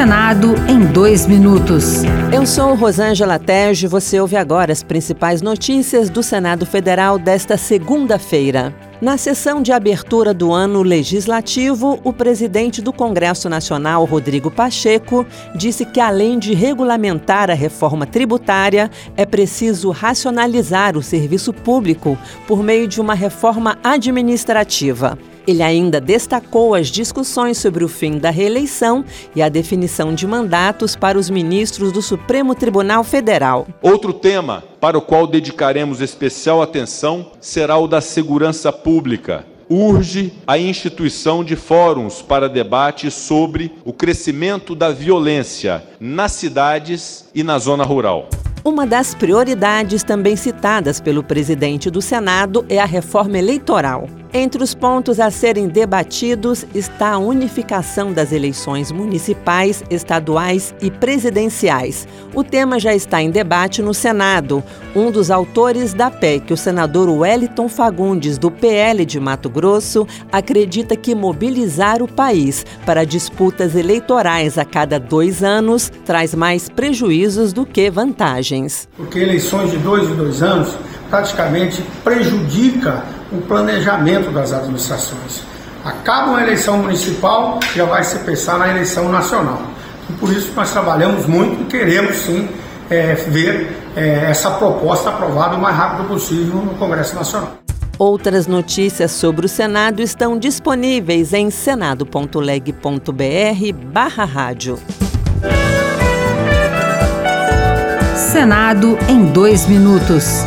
Senado em dois minutos. Eu sou Rosângela Tege. Você ouve agora as principais notícias do Senado Federal desta segunda-feira. Na sessão de abertura do ano legislativo, o presidente do Congresso Nacional, Rodrigo Pacheco, disse que, além de regulamentar a reforma tributária, é preciso racionalizar o serviço público por meio de uma reforma administrativa. Ele ainda destacou as discussões sobre o fim da reeleição e a definição de mandatos para os ministros do Supremo Tribunal Federal. Outro tema para o qual dedicaremos especial atenção será o da segurança pública urge a instituição de fóruns para debate sobre o crescimento da violência nas cidades e na zona rural. Uma das prioridades também citadas pelo presidente do Senado é a reforma eleitoral. Entre os pontos a serem debatidos está a unificação das eleições municipais, estaduais e presidenciais. O tema já está em debate no Senado. Um dos autores da PEC, o senador Wellington Fagundes, do PL de Mato Grosso, acredita que mobilizar o país para disputas eleitorais a cada dois anos traz mais prejuízos do que vantagens. Porque eleições de dois em dois anos praticamente prejudica o planejamento das administrações. Acaba uma eleição municipal, já vai se pensar na eleição nacional. E por isso nós trabalhamos muito e queremos sim é, ver é, essa proposta aprovada o mais rápido possível no Congresso Nacional. Outras notícias sobre o Senado estão disponíveis em senado.leg.br barra rádio. Senado em dois minutos.